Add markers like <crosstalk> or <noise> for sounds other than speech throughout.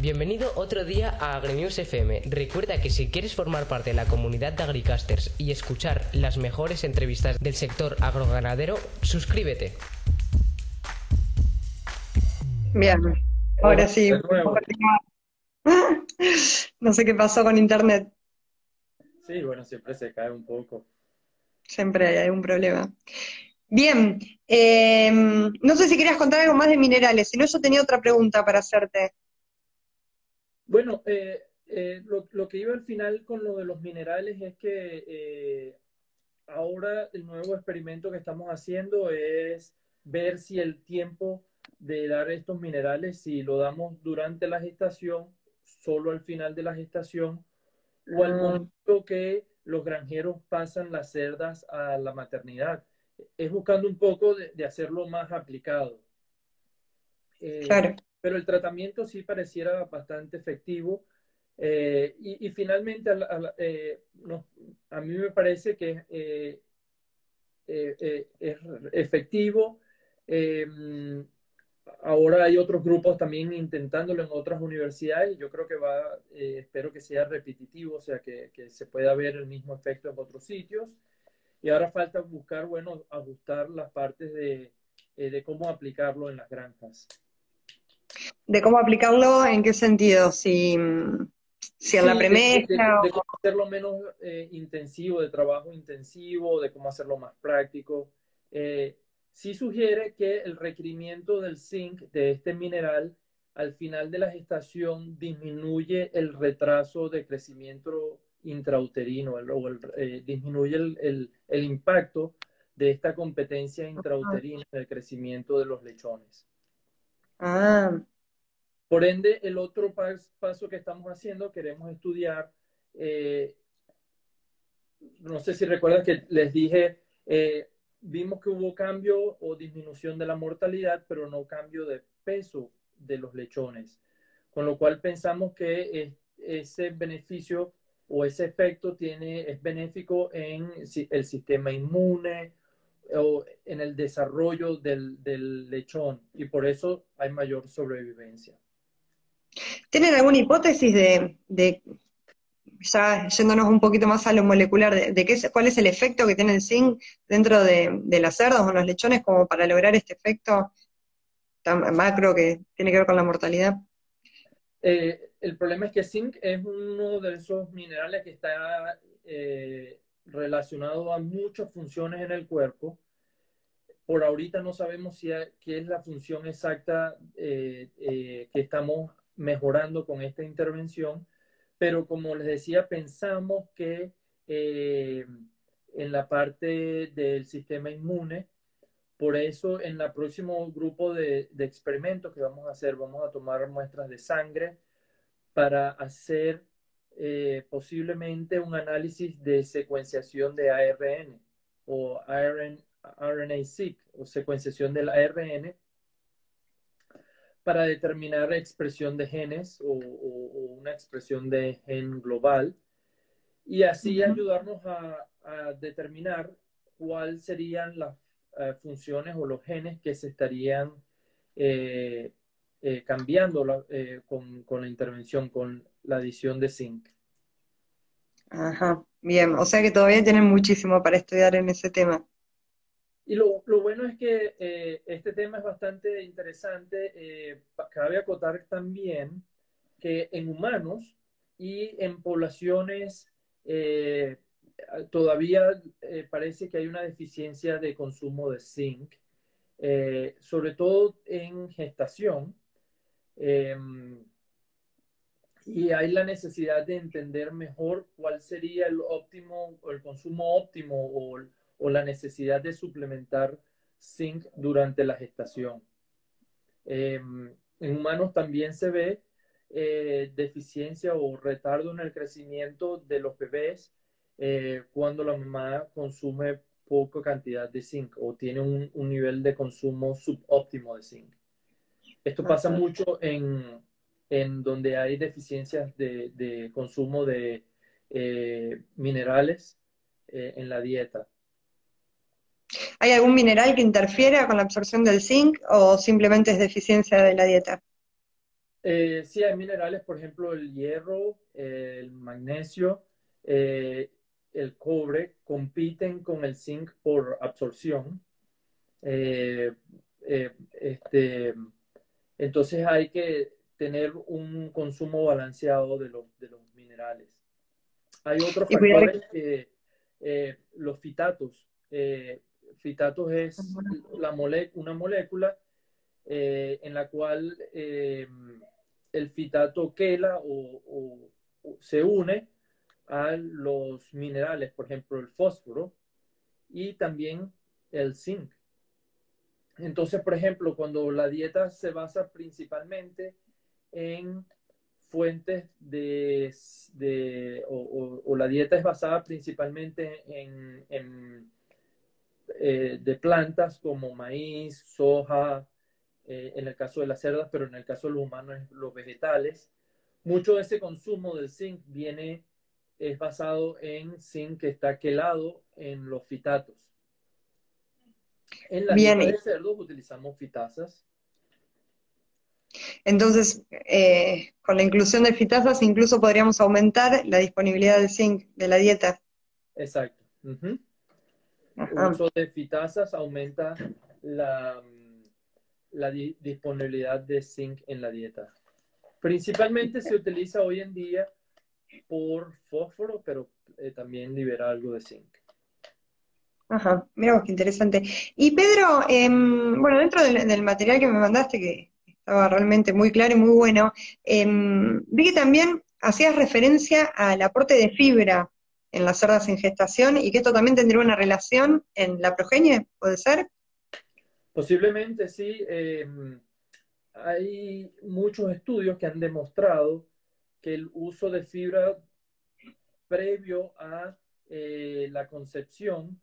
Bienvenido otro día a AgriNews FM. Recuerda que si quieres formar parte de la comunidad de Agricasters y escuchar las mejores entrevistas del sector agroganadero, suscríbete. Bien, ahora sí. <laughs> No sé qué pasó con internet. Sí, bueno, siempre se cae un poco. Siempre hay algún problema. Bien, eh, no sé si querías contar algo más de minerales, si no yo tenía otra pregunta para hacerte. Bueno, eh, eh, lo, que iba al final con lo de los minerales es que eh, ahora el nuevo experimento que estamos haciendo es ver si el tiempo de dar estos minerales, si lo damos durante la gestación, solo al final de la gestación, o al ah. momento que los granjeros pasan las cerdas a la maternidad. Es buscando un poco de, hacerlo más aplicado. claro pero el tratamiento sí pareciera bastante efectivo. Eh, y, finalmente, eh, a, mí me parece que eh, es efectivo. ahora hay otros grupos también intentándolo en otras universidades y yo creo que va, espero que sea repetitivo, o sea, que, que, se pueda ver el mismo efecto en otros sitios. Y ahora falta buscar, bueno, ajustar las partes de, de cómo aplicarlo en las granjas de cómo aplicarlo, ¿en qué sentido? Si, si en la premesa. De, cómo hacerlo menos eh, intensivo, de trabajo intensivo, de cómo hacerlo más práctico. Eh, sí sugiere que el requerimiento del zinc de este mineral al final de la gestación disminuye el retraso de crecimiento intrauterino, o eh, disminuye el, el, impacto de esta competencia intrauterina en el crecimiento de los lechones. Ah, por ende, el otro paso que estamos haciendo, queremos estudiar, eh, no sé si recuerdan que les dije, eh, vimos que hubo cambio o disminución de la mortalidad, pero no cambio de peso de los lechones, con lo cual pensamos que ese beneficio o ese efecto tiene, es benéfico en el sistema inmune o en el desarrollo del, del lechón y por eso hay mayor sobrevivencia. ¿Tienen alguna hipótesis de, ya yéndonos un poquito más a lo molecular, de, qué, cuál es el efecto que tiene el zinc dentro de, las cerdas o los lechones como para lograr este efecto tan macro que tiene que ver con la mortalidad? Eh, el problema es que zinc es uno de esos minerales que está eh, relacionado a muchas funciones en el cuerpo. Por ahorita no sabemos si qué es la función exacta eh, que estamos mejorando con esta intervención, pero como les decía, pensamos que eh, en la parte del sistema inmune, por eso en el próximo grupo de, experimentos que vamos a hacer, vamos a tomar muestras de sangre para hacer eh, posiblemente un análisis de secuenciación de ARN o RNA-seq o secuenciación del ARN para determinar expresión de genes o, una expresión de gen global y así ayudarnos a, determinar cuáles serían las eh, funciones o los genes que se estarían eh, eh, cambiando con, con, la intervención, con la adición de zinc. Ajá, bien, o sea que todavía tienen muchísimo para estudiar en ese tema. Y lo, lo, bueno es que eh, este tema es bastante interesante. Eh, cabe acotar también que en humanos y en poblaciones eh, todavía parece que hay una deficiencia de consumo de zinc, sobre todo en gestación. Em, y hay la necesidad de entender mejor cuál sería el óptimo, el consumo óptimo o la necesidad de suplementar zinc durante la gestación. Em, en humanos también se ve eh, deficiencia o retardo en el crecimiento de los bebés eh, cuando la mamá consume poca cantidad de zinc o tiene un, nivel de consumo subóptimo de zinc. Esto pasa mucho en, donde hay deficiencias de, consumo de eh, minerales en la dieta. ¿Hay algún mineral que interfiera con la absorción del zinc o simplemente es deficiencia de la dieta? Eh, sí, hay minerales, por ejemplo, el hierro, el magnesio, eh, el cobre, compiten con el zinc por absorción. Eh, este, entonces hay que tener un consumo balanceado de los, de los minerales. Hay otros factores que los fitatos. Fitatos es la una molécula en la cual el fitato quela o, se une a los minerales, por ejemplo, el fósforo y también el zinc. Entonces, por ejemplo, cuando la dieta se basa principalmente en fuentes de, o, la dieta es basada principalmente en, eh, de plantas como maíz, soja, eh, en el caso de las cerdas, pero en el caso de los humanos, los vegetales. Mucho de ese consumo del zinc viene, es basado en zinc que está quelado en los fitatos. En la dieta de cerdos utilizamos fitasas. Entonces, eh, con la inclusión de fitasas, incluso podríamos aumentar la disponibilidad de zinc de la dieta. Exacto. El uso de fitasas aumenta la, la disponibilidad de zinc en la dieta. Principalmente se utiliza hoy en día por fósforo, pero eh, también libera algo de zinc. Ajá, mira qué interesante. Y Pedro, em, bueno, dentro del, material que me mandaste, que estaba realmente muy claro y muy bueno, em, vi que también hacías referencia al aporte de fibra en las cerdas en gestación y que esto también tendría una relación en la progenie, ¿puede ser? Posiblemente sí. Eh, hay muchos estudios que han demostrado que el uso de fibra previo a eh, la concepción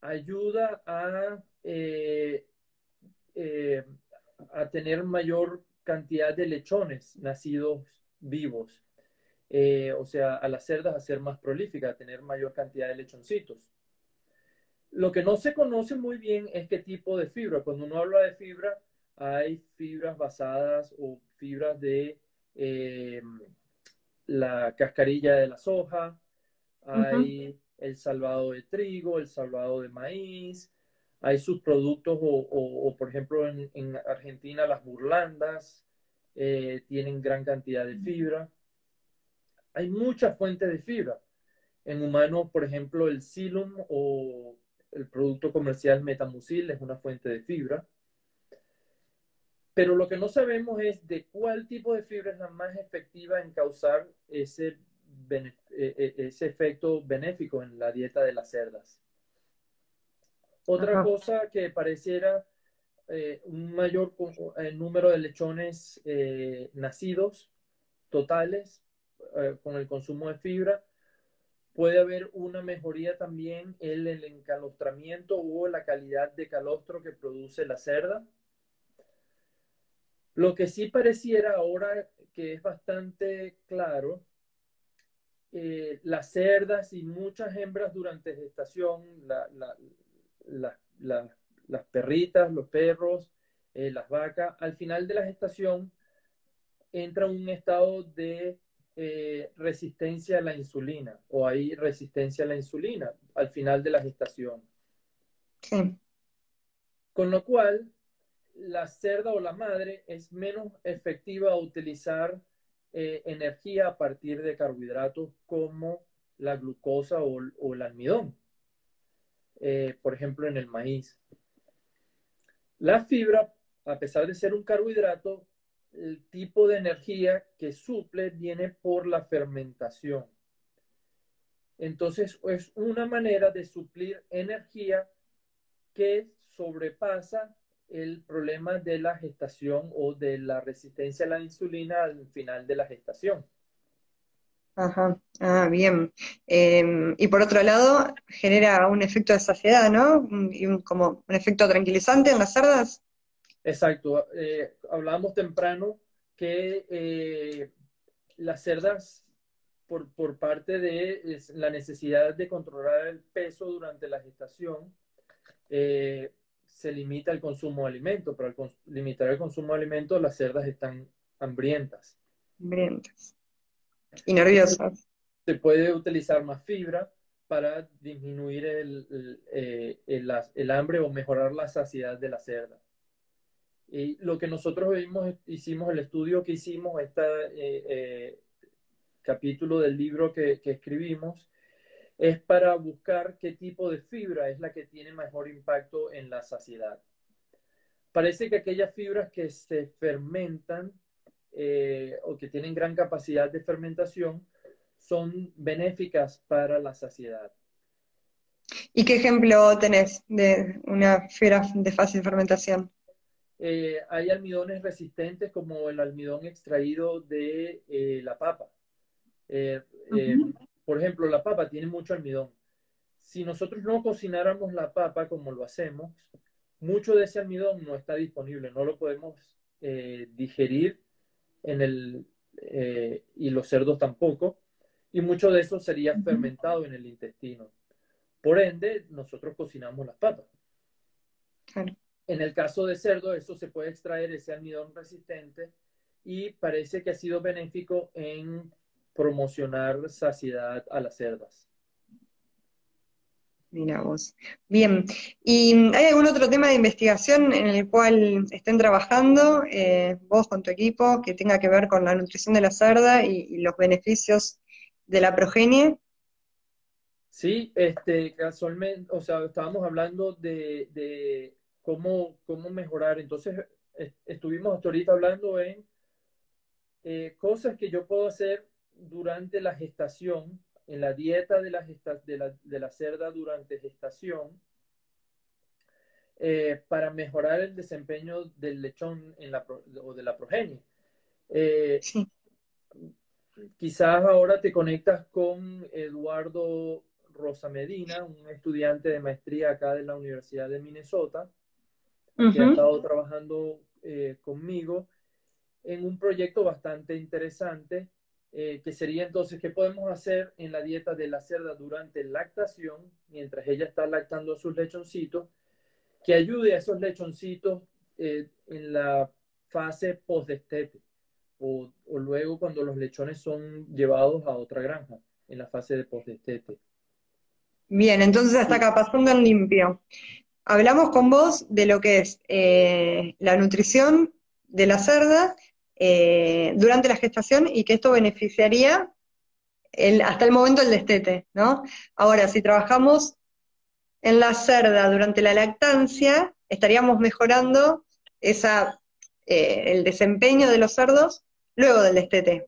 ayuda a, eh, a tener mayor cantidad de lechones nacidos vivos. O sea, a las cerdas a ser más prolíficas, a tener mayor cantidad de lechoncitos. Lo que no se conoce muy bien es qué tipo de fibra. Cuando uno habla de fibra, hay fibras basadas o fibras de eh, la cascarilla de la soja, hay el salvado de trigo, el salvado de maíz, hay subproductos o, por ejemplo, en, Argentina las burlandas eh, tienen gran cantidad de fibra. Hay muchas fuentes de fibra. En humanos, por ejemplo, el silum o el producto comercial metamucil es una fuente de fibra. Pero lo que no sabemos es de cuál tipo de fibra es la más efectiva en causar ese, e, e, ese efecto benéfico en la dieta de las cerdas. Otra cosa que pareciera eh, un mayor eh, número de lechones eh, nacidos totales con el consumo de fibra puede haber una mejoría también en el encalostramiento o la calidad de calostro que produce la cerda. Lo que sí pareciera ahora que es bastante claro, eh, las cerdas y muchas hembras durante gestación, las perritas, los perros, eh, las vacas, al final de la gestación entra un estado de eh, resistencia a la insulina o hay resistencia a la insulina al final de la gestación. Con lo cual, la cerda o la madre es menos efectiva a utilizar eh, energía a partir de carbohidratos como la glucosa o, el almidón, eh, por ejemplo, en el maíz. La fibra, a pesar de ser un carbohidrato, el tipo de energía que suple viene por la fermentación. Entonces, es una manera de suplir energía que sobrepasa el problema de la gestación o de la resistencia a la insulina al final de la gestación. Ajá, ah, bien. Em, y por otro lado, genera un efecto de saciedad, ¿no? Y como un efecto tranquilizante en las cerdas. Exacto. Eh, hablábamos temprano que eh, las cerdas, por, por, parte de la necesidad de controlar el peso durante la gestación, eh, se limita el consumo de alimentos, pero al limitar el consumo de alimentos, las cerdas están hambrientas. Hambrientas. Y nerviosas. Se puede utilizar más fibra para disminuir el, eh, el, hambre o mejorar la saciedad de la cerda. Y lo que nosotros hicimos, el estudio que hicimos, este capítulo del libro que, que escribimos, es para buscar qué tipo de fibra es la que tiene mejor impacto en la saciedad. Parece que aquellas fibras que se fermentan eh, o que tienen gran capacidad de fermentación son benéficas para la saciedad. ¿Y qué ejemplo tenés de una fibra de fácil fermentación? Eh, hay almidones resistentes como el almidón extraído de eh, la papa. Por ejemplo, la papa tiene mucho almidón. Si nosotros no cocináramos la papa como lo hacemos, mucho de ese almidón no está disponible, no lo podemos eh, digerir en el, eh, y los cerdos tampoco, y mucho de eso sería fermentado en el intestino. Por ende, nosotros cocinamos las papas. En el caso de cerdo, eso se puede extraer ese almidón resistente y parece que ha sido benéfico en promocionar saciedad a las cerdas. Mira vos. Bien. ¿Y hay algún otro tema de investigación en el cual estén trabajando eh, vos con tu equipo que tenga que ver con la nutrición de la cerda y, los beneficios de la progenie? Sí, este, casualmente, o sea, estábamos hablando de, cómo, cómo mejorar. Entonces, estuvimos hasta ahorita hablando en eh, cosas que yo puedo hacer durante la gestación, en la dieta de la, de la, cerda durante gestación, eh, para mejorar el desempeño del lechón en la, o de la progenie. Eh, quizás ahora te conectas con Eduardo Rosa Medina, un estudiante de maestría acá de la Universidad de Minnesota, que ha estado trabajando eh, conmigo en un proyecto bastante interesante eh, que sería entonces, ¿qué podemos hacer en la dieta de la cerda durante lactación, mientras ella está lactando a sus lechoncitos, que ayude a esos lechoncitos eh, en la fase post-destete, o, o, luego cuando los lechones son llevados a otra granja, en la fase de post-destete. Bien, entonces hasta acá, pasando en limpio. Hablamos con vos de lo que es eh, la nutrición de la cerda eh, durante la gestación y que esto beneficiaría el, hasta el momento del destete, ¿no? Ahora, si trabajamos en la cerda durante la lactancia, estaríamos mejorando esa, eh, el desempeño de los cerdos luego del destete.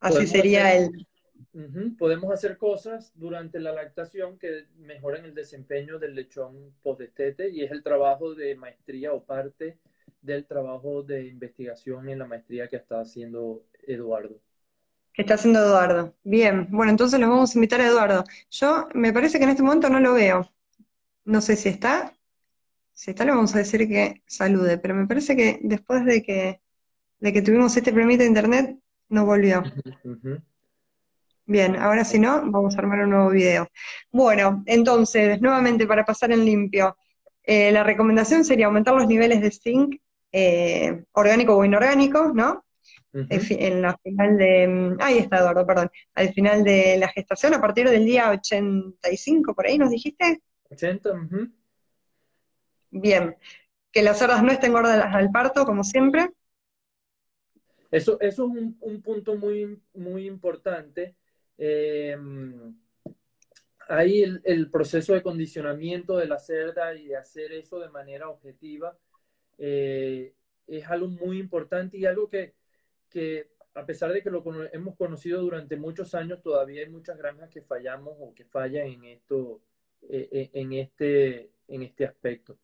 Así sería el... Podemos hacer cosas durante la lactación que mejoren el desempeño del lechón post-destete y es el trabajo de maestría o parte del trabajo de investigación en la maestría que está haciendo Eduardo. Que está haciendo Eduardo. Bien, bueno, entonces los vamos a invitar a Eduardo. Yo me parece que en este momento no lo veo. No sé si está. Si está, le vamos a decir que salude, pero me parece que después de que, de que tuvimos este premio de internet, no volvió. <laughs> Bien, ahora si no, vamos a armar un nuevo video. Bueno, entonces, nuevamente para pasar en limpio, eh, la recomendación sería aumentar los niveles de zinc eh, orgánico o inorgánico, ¿no? En la final de, mm, ahí está Eduardo, perdón, al final de la gestación, a partir del día 85, por ahí nos dijiste. 80, Bien, que las cerdas no estén gordas al parto, como siempre. Eso, eso es un, punto muy, muy importante. Eh, hay el, el, proceso de condicionamiento de la cerda y de hacer eso de manera objetiva eh, es algo muy importante y algo que, que a pesar de que lo hemos conocido durante muchos años, todavía hay muchas granjas que fallamos o que fallan en esto, eh, eh, en, este, en este aspecto.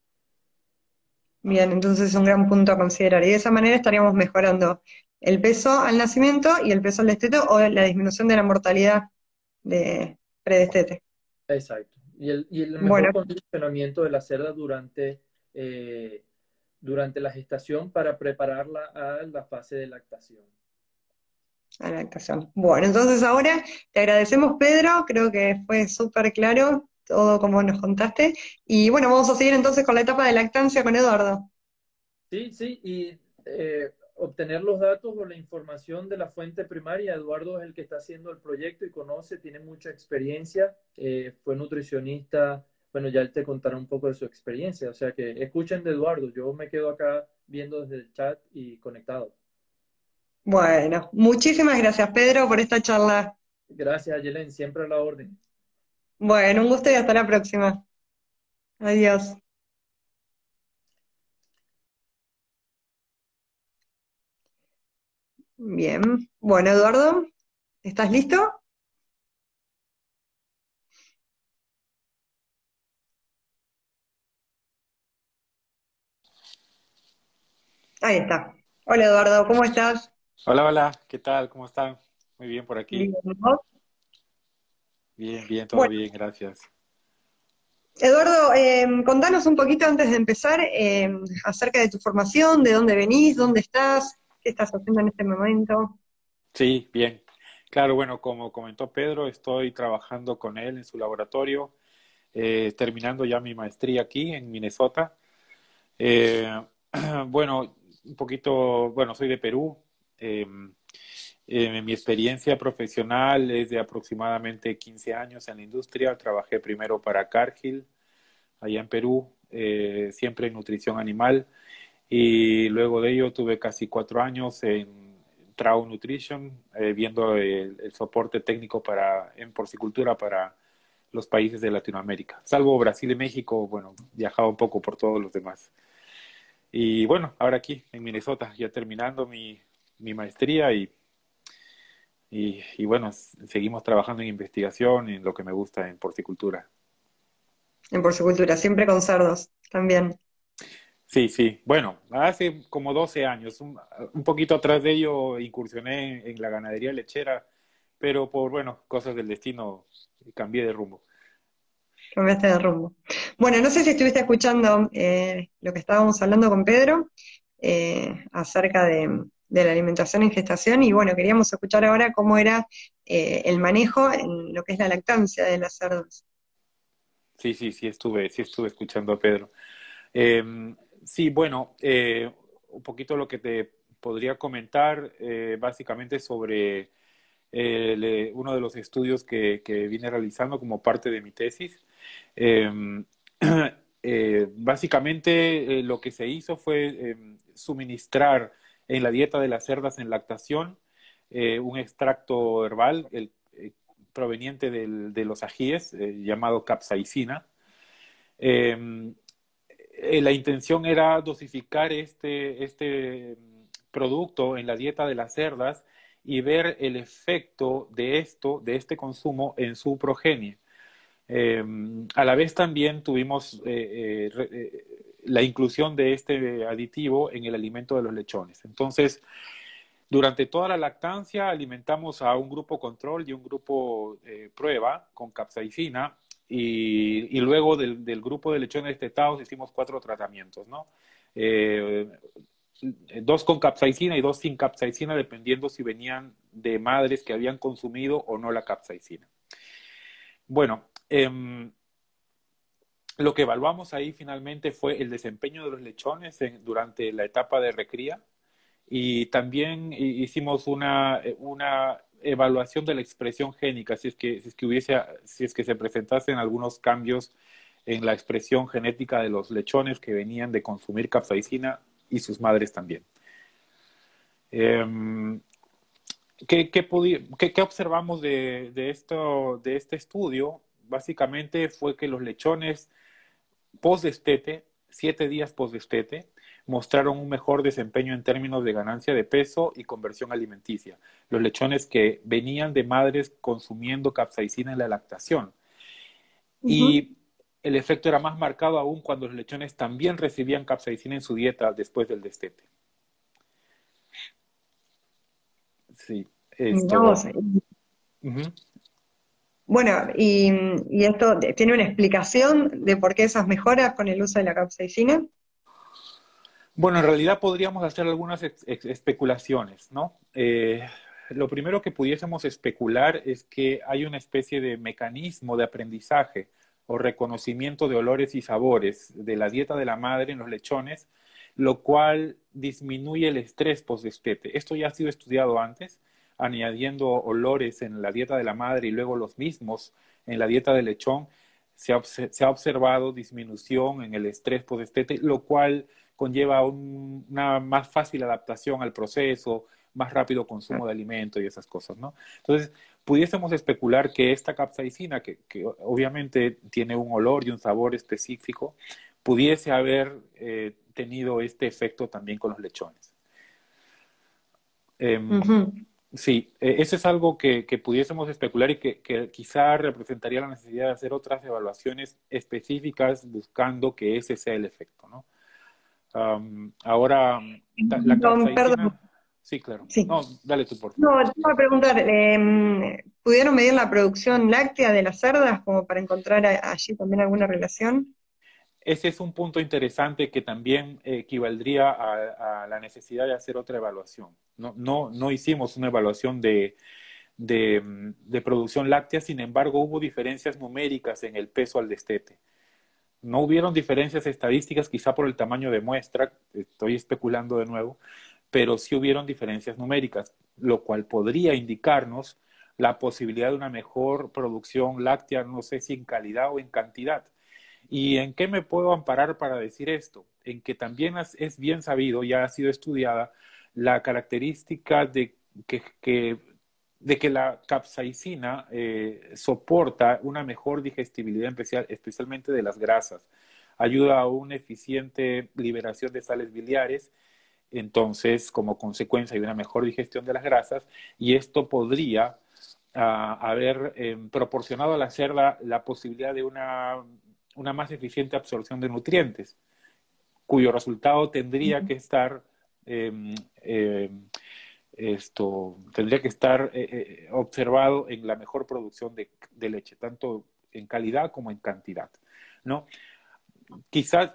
Bien, entonces es un gran punto a considerar. Y de esa manera estaríamos mejorando el peso al nacimiento y el peso al destete o la disminución de la mortalidad de predestete. Exacto. Y el, y el mejor condicionamiento de la cerda durante durante la gestación para prepararla a la fase de lactación. A la lactación. Bueno, entonces ahora te agradecemos, Pedro, creo que fue súper claro todo como nos contaste. Y bueno, vamos a seguir entonces con la etapa de lactancia con Eduardo. Sí, sí, y eh, obtener los datos o la información de la fuente primaria. Eduardo es el que está haciendo el proyecto y conoce, tiene mucha experiencia, eh, fue nutricionista, bueno, ya él te contará un poco de su experiencia, o sea que escuchen de Eduardo, yo me quedo acá viendo desde el chat y conectado. Bueno, muchísimas gracias Pedro por esta charla. Gracias Yelen, siempre a la orden. Bueno, un gusto y hasta la próxima. Adiós. Bien. Bueno, Eduardo, ¿estás listo? Ahí está. Hola Eduardo, ¿cómo estás? Hola, hola, ¿qué tal? ¿Cómo están? Muy bien por aquí. Bien, bien, todo bien, gracias. Eduardo, eh, contanos un poquito antes de empezar eh, acerca de tu formación, de dónde venís, dónde estás, qué estás haciendo en este momento. Sí, bien. Claro, bueno, como comentó Pedro, estoy trabajando con él en su laboratorio, eh, terminando ya mi maestría aquí en Minnesota. <clears throat> bueno, un poquito, bueno, soy de Perú. Em, mi experiencia profesional es de aproximadamente 15 años en la industria. Trabajé primero para Cargill, allá en Perú, siempre en nutrición animal. Y luego de ello tuve casi cuatro años en Trau Nutrition, eh, viendo el, soporte técnico para, en porcicultura para los países de Latinoamérica. Salvo Brasil y México, bueno, viajaba un poco por todos los demás. Y bueno, ahora aquí en Minnesota, ya terminando mi, mi maestría y, y, y, bueno, seguimos trabajando en investigación, en lo que me gusta, en porcicultura. En porcicultura, siempre con cerdos también. Sí, sí. Bueno, hace como 12 años, un, poquito atrás de ello, incursioné en, la ganadería lechera, pero por, bueno, cosas del destino, cambié de rumbo. Cambiaste de rumbo. Bueno, no sé si estuviste escuchando eh, lo que estábamos hablando con Pedro eh, acerca de, la alimentación en gestación y bueno, queríamos escuchar ahora cómo era eh, el manejo en lo que es la lactancia de las cerdas. Sí, sí, sí estuve, sí estuve escuchando a Pedro. Em, Sí, bueno, eh, un poquito lo que te podría comentar eh, básicamente sobre eh, uno de los estudios que, vine realizando como parte de mi tesis. Em, <clears throat> básicamente lo que se hizo fue em, suministrar en la dieta de las cerdas en lactación un extracto herbal proveniente de los ajíes llamado capsaicina. Eh, la intención era dosificar este, este producto en la dieta de las cerdas y ver el efecto de esto, de este consumo en su progenie. Em, a la vez también tuvimos eh, eh, la inclusión de este aditivo en el alimento de los lechones. Entonces, durante toda la lactancia alimentamos a un grupo control y un grupo prueba con capsaicina y, luego del, grupo de lechones destetados hicimos cuatro tratamientos, ¿no? Eh, dos con capsaicina y dos sin capsaicina, dependiendo si venían de madres que habían consumido o no la capsaicina. Bueno, em, lo que evaluamos ahí finalmente fue el desempeño de los lechones durante la etapa de recría y también hicimos una, una evaluación de la expresión génica, si es que, si es que hubiese, si es que se presentasen algunos cambios en la expresión genética de los lechones que venían de consumir capsaicina y sus madres también. Em, ¿qué, qué, observamos de, de, esto, de este estudio? Básicamente fue que los lechones post-destete, siete días post-destete, mostraron un mejor desempeño en términos de ganancia de peso y conversión alimenticia. Los lechones que venían de madres consumiendo capsaicina en la lactación. Y el efecto era más marcado aún cuando los lechones también recibían capsaicina en su dieta después del destete. Sí, esto... Bueno, y, y, esto tiene una explicación de por qué esas mejoras con el uso de la capsaicina. Bueno, en realidad podríamos hacer algunas especulaciones, ¿no? Eh, lo primero que pudiésemos especular es que hay una especie de mecanismo de aprendizaje o reconocimiento de olores y sabores de la dieta de la madre en los lechones lo cual disminuye el estrés postdestete. Esto ya ha sido estudiado antes, añadiendo olores en la dieta de la madre y luego los mismos en la dieta del lechón. Se ha, observado disminución en el estrés postdestete, lo cual conlleva una más fácil adaptación al proceso, más rápido consumo de alimento y esas cosas, ¿no? Entonces, pudiésemos especular que esta capsaicina, que, obviamente tiene un olor y un sabor específico, pudiese haber eh, tenido este efecto también con los lechones. Em, sí, e, eso es algo que, pudiésemos especular y que, que, quizá representaría la necesidad de hacer otras evaluaciones específicas buscando que ese sea el efecto, ¿no? Ahora, la capsaicina... Sí, claro. No, dale tú, por favor. No, te iba a preguntar, em, ¿pudieron medir la producción láctea de las cerdas como para encontrar allí también alguna relación? Ese es un punto interesante que también equivaldría a, la necesidad de hacer otra evaluación. No, no, no hicimos una evaluación de, de, de, producción láctea, sin embargo hubo diferencias numéricas en el peso al destete. No hubieron diferencias estadísticas, quizá por el tamaño de muestra, estoy especulando de nuevo, pero sí hubieron diferencias numéricas, lo cual podría indicarnos la posibilidad de una mejor producción láctea, no sé si en calidad o en cantidad. ¿Y en qué me puedo amparar para decir esto? En que también es bien sabido, ya ha sido estudiada, la característica de que, de que la capsaicina eh, soporta una mejor digestibilidad, especial, especialmente de las grasas. Ayuda a una eficiente liberación de sales biliares entonces como consecuencia hay una mejor digestión de las grasas y esto podría ah, haber em, proporcionado a la cerda la posibilidad de una, más eficiente absorción de nutrientes, cuyo resultado tendría que estar em, em, esto tendría que estar eh, eh, observado en la mejor producción de, leche, tanto en calidad como en cantidad, ¿no? Quizás,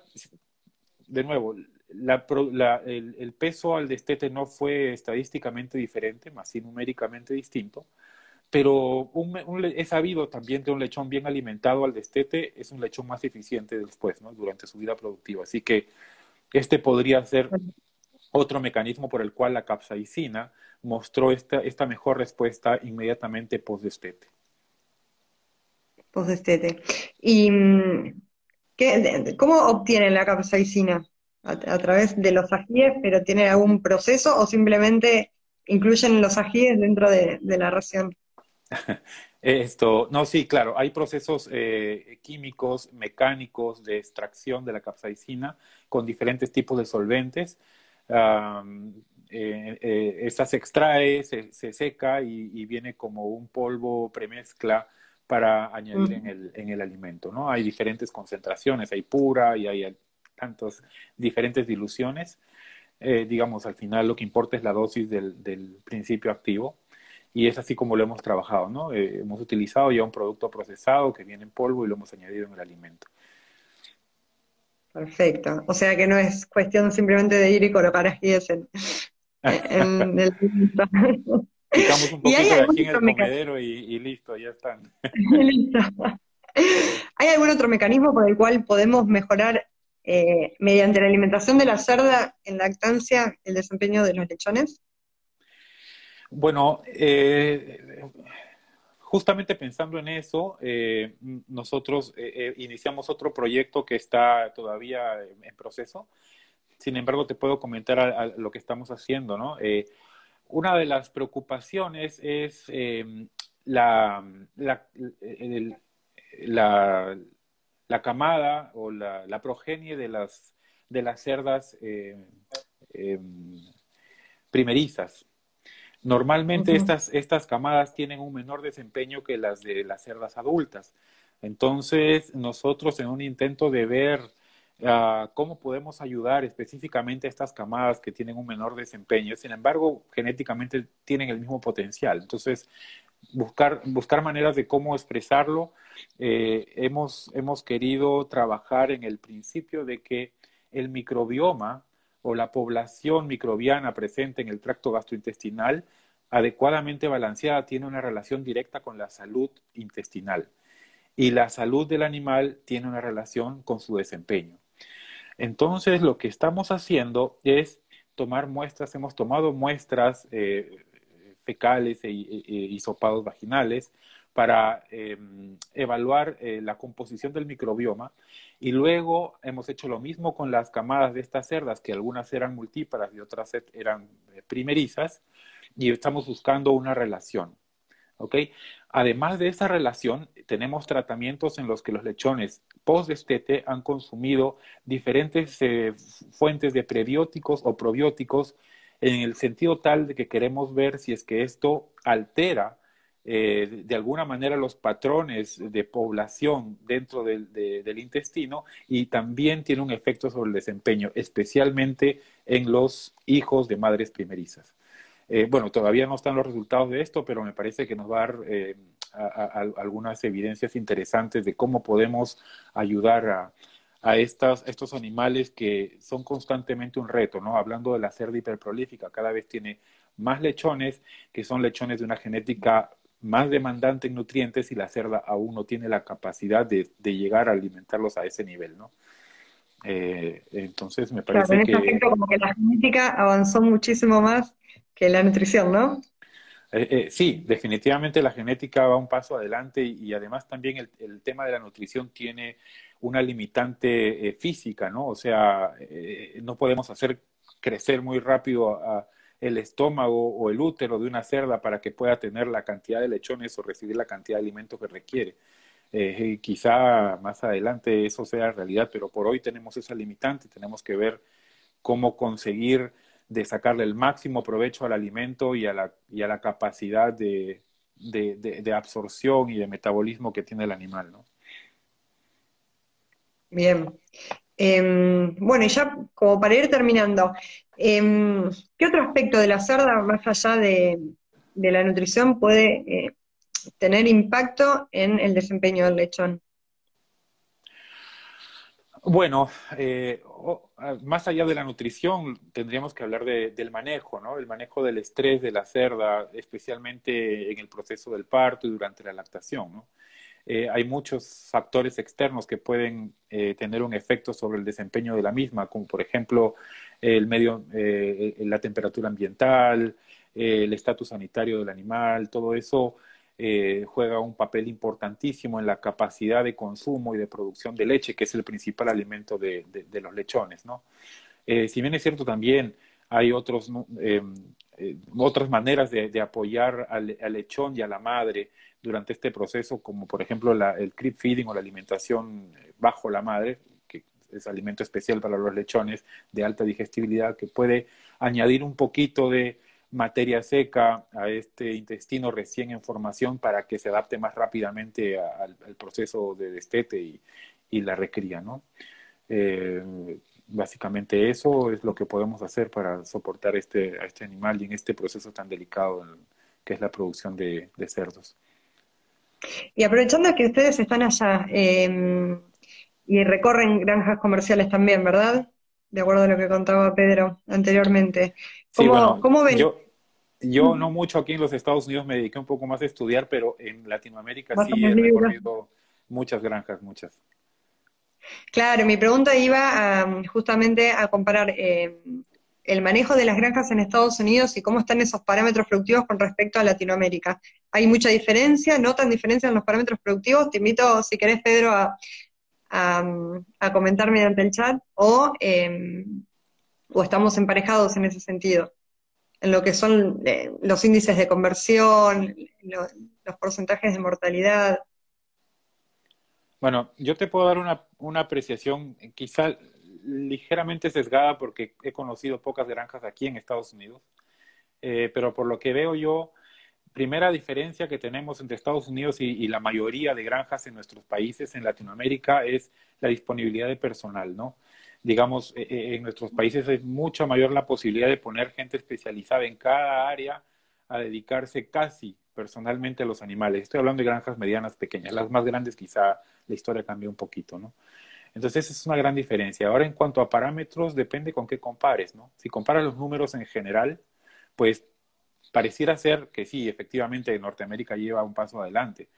de nuevo, el, peso al destete no fue estadísticamente diferente, más sí numéricamente distinto, pero un, he sabido también que un lechón bien alimentado al destete es un lechón más eficiente después, ¿no? durante su vida productiva. Así que este podría ser otro mecanismo por el cual la capsaicina mostró esta, esta mejor respuesta inmediatamente post-destete. Post-destete. ¿Y mm, qué, cómo obtienen la capsaicina? a, través de los ajíes, pero tiene algún proceso o simplemente incluyen los ajíes dentro de, la ración? <laughs> Esto, no, sí, claro, hay procesos eh, químicos, mecánicos de extracción de la capsaicina con diferentes tipos de solventes. Eh, eh, esta se extrae, se, seca y, viene como un polvo premezcla para añadir en, el, en el alimento, ¿no? Hay diferentes concentraciones, hay pura y hay tantas diferentes diluciones. Eh, digamos, al final lo que importa es la dosis del, principio activo y es así como lo hemos trabajado, ¿no? Hemos utilizado ya un producto procesado que viene en polvo y lo hemos añadido en el alimento. Perfecto. O sea que no es cuestión simplemente de ir y colocar ajíes en, en <laughs> el... Quitamos un poquito de aquí en el comedero y, y, listo, ya están. <laughs> listo. ¿Hay algún otro mecanismo por el cual podemos mejorar eh, mediante la alimentación de la cerda en lactancia el desempeño de los lechones? Bueno, eh, justamente pensando en eso, eh, nosotros iniciamos otro proyecto que está todavía en proceso. Sin embargo, te puedo comentar lo que estamos haciendo, ¿no? una de las preocupaciones es la, la, la la camada o la, la progenie de las, de las cerdas eh, Normalmente estas, estas camadas tienen un menor desempeño que las de las cerdas adultas. Entonces, nosotros en un intento de ver ah, cómo podemos ayudar específicamente a estas camadas que tienen un menor desempeño, sin embargo, genéticamente tienen el mismo potencial. Entonces, buscar, buscar maneras de cómo expresarlo. Eh, hemos, hemos querido trabajar en el principio de que el microbioma o la población microbiana presente en el tracto gastrointestinal adecuadamente balanceada tiene una relación directa con la salud intestinal y la salud del animal tiene una relación con su desempeño. Entonces, lo que estamos haciendo es tomar muestras, hemos tomado muestras eh, fecales e, hisopados vaginales para em, evaluar eh, la composición del microbioma y luego hemos hecho lo mismo con las camadas de estas cerdas, que algunas eran multíparas y otras eran eh, primerizas, y estamos buscando una relación. Además de esa relación, tenemos tratamientos en los que los lechones post-destete han consumido diferentes eh, fuentes de prebióticos o probióticos en el sentido tal de que queremos ver si es que esto altera eh, de alguna manera los patrones de población dentro del, del, intestino y también tiene un efecto sobre el desempeño, especialmente en los hijos de madres primerizas. Eh, bueno, todavía no están los resultados de esto, pero me parece que nos va a dar eh, algunas evidencias interesantes de cómo podemos ayudar a, a estas, estos animales que son constantemente un reto, ¿no? Hablando de la cerda hiperprolífica, cada vez tiene más lechones, que son lechones de una genética más demandante en nutrientes y la cerda aún no tiene la capacidad de, llegar a alimentarlos a ese nivel, ¿no? Eh, entonces me parece en que... aspecto como que la genética avanzó muchísimo más que la nutrición, ¿no? Eh, eh, sí, definitivamente la genética va un paso adelante y, además también el, el, tema de la nutrición tiene una limitante física, ¿no? O sea, no podemos hacer crecer muy rápido a, el estómago o el útero de una cerda para que pueda tener la cantidad de lechones o recibir la cantidad de alimento que requiere. Eh, quizá más adelante eso sea realidad, pero por hoy tenemos esa limitante, tenemos que ver cómo conseguir de sacarle el máximo provecho al alimento y a la, y a la capacidad de, de, de, absorción y de metabolismo que tiene el animal, ¿no? Bien. Em, bueno, y ya como para ir terminando, Em, ¿Qué otro aspecto de la cerda, más allá de, la nutrición, puede eh, tener impacto en el desempeño del lechón? Bueno, eh, más allá de la nutrición, tendríamos que hablar del manejo, ¿no? El manejo del estrés de la cerda, especialmente en el proceso del parto y durante la lactación, ¿no? Eh, hay muchos factores externos que pueden tener un efecto sobre el desempeño de la misma, como por ejemplo el medio, eh, la temperatura ambiental, eh, el estatus sanitario del animal, todo eso eh, juega un papel importantísimo en la capacidad de consumo y de producción de leche, que es el principal alimento de, los lechones. ¿no? si bien es cierto también hay otros, otras maneras de, apoyar al, lechón y a la madre durante este proceso, como por ejemplo el creep feeding o la alimentación bajo la madre, es alimento especial para los lechones de alta digestibilidad que puede añadir un poquito de materia seca a este intestino recién en formación para que se adapte más rápidamente al, proceso de destete y, la recría, ¿no? Eh, básicamente eso es lo que podemos hacer para soportar este, a este animal y en este proceso tan delicado que es la producción de, cerdos. Y aprovechando que ustedes están allá, eh, y recorren granjas comerciales también, ¿verdad? De acuerdo a lo que contaba Pedro anteriormente. ¿Cómo, ven? Yo, no mucho aquí en los Estados Unidos me dediqué un poco más a estudiar, pero en Latinoamérica sí he recorrido muchas granjas, muchas. Claro, mi pregunta iba justamente a comparar eh, el manejo de las granjas en Estados Unidos y cómo están esos parámetros productivos con respecto a Latinoamérica. ¿Hay mucha diferencia? ¿Notan diferencia en los parámetros productivos? Te invito, si querés, Pedro, a, a, comentar mediante el chat o, em, o estamos emparejados en ese sentido, en lo que son eh, los índices de conversión, los porcentajes de mortalidad. Bueno, yo te puedo dar una, una apreciación quizá ligeramente sesgada porque he conocido pocas granjas aquí en Estados Unidos, eh, pero por lo que veo yo, primera diferencia que tenemos entre Estados Unidos y, la mayoría de granjas en nuestros países en Latinoamérica es la disponibilidad de personal, ¿no? Digamos, eh, eh, en nuestros países es mucho mayor la posibilidad de poner gente especializada en cada área a dedicarse casi personalmente a los animales. Estoy hablando de granjas medianas, pequeñas. Las más grandes quizá la historia cambia un poquito, ¿no? Entonces, es una gran diferencia. Ahora, en cuanto a parámetros, depende con qué compares, ¿no? Si comparas los números en general, pues pareciera ser que sí, efectivamente Norteamérica lleva un paso adelante,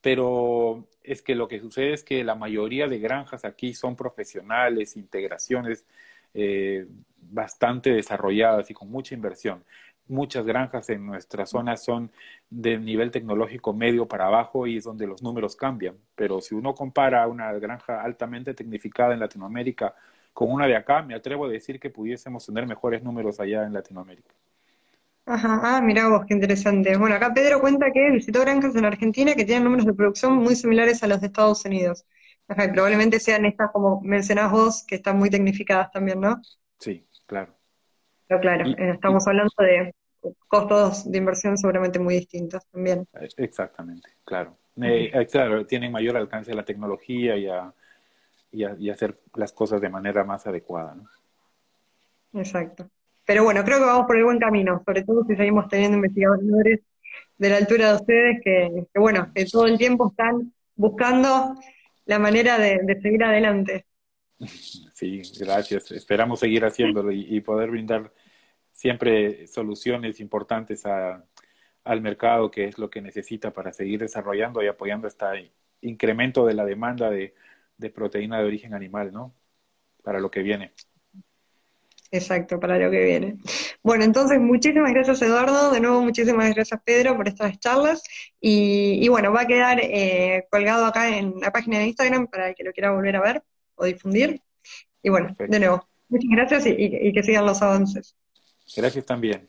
pero es que lo que sucede es que la mayoría de granjas aquí son profesionales, integraciones eh, bastante desarrolladas y con mucha inversión. Muchas granjas en nuestra zona son de nivel tecnológico medio para abajo y es donde los números cambian. Pero si uno compara una granja altamente tecnificada en Latinoamérica con una de acá, me atrevo a decir que pudiésemos tener mejores números allá en Latinoamérica. Ajá, ah, mira vos, qué interesante. Bueno, acá Pedro cuenta que visitó granjas en Argentina que tienen números de producción muy similares a los de Estados Unidos. Ajá, probablemente sean estas, como mencionás vos, que están muy tecnificadas también, ¿no? Sí, claro. Pero claro, eh, estamos hablando de costos de inversión seguramente muy distintos también. Eh, exactamente, claro. Eh, claro, tienen mayor alcance a la tecnología y a, y, hacer las cosas de manera más adecuada, ¿no? Exacto. Pero bueno, creo que vamos por el buen camino, sobre todo si seguimos teniendo investigadores de la altura de ustedes que, bueno, que todo el tiempo están buscando la manera de, seguir adelante. Sí, gracias. Esperamos seguir haciéndolo y, poder brindar siempre soluciones importantes al mercado, que es lo que necesita para seguir desarrollando y apoyando este incremento de la demanda de, de proteína de origen animal, ¿no? Para lo que viene. Exacto, para lo que viene. Bueno, entonces muchísimas gracias Eduardo, de nuevo muchísimas gracias Pedro por estas charlas y, bueno, va a quedar eh, colgado acá en la página de Instagram para el que lo quiera volver a ver o difundir. Y bueno, de nuevo, muchas gracias y, que sigan los avances. Gracias también.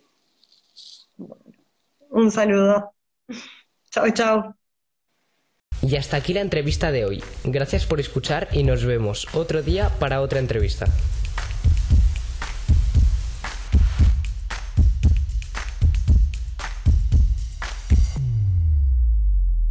un saludo. Chao, chao. Y hasta aquí la entrevista de hoy. Gracias por escuchar y nos vemos otro día para otra entrevista.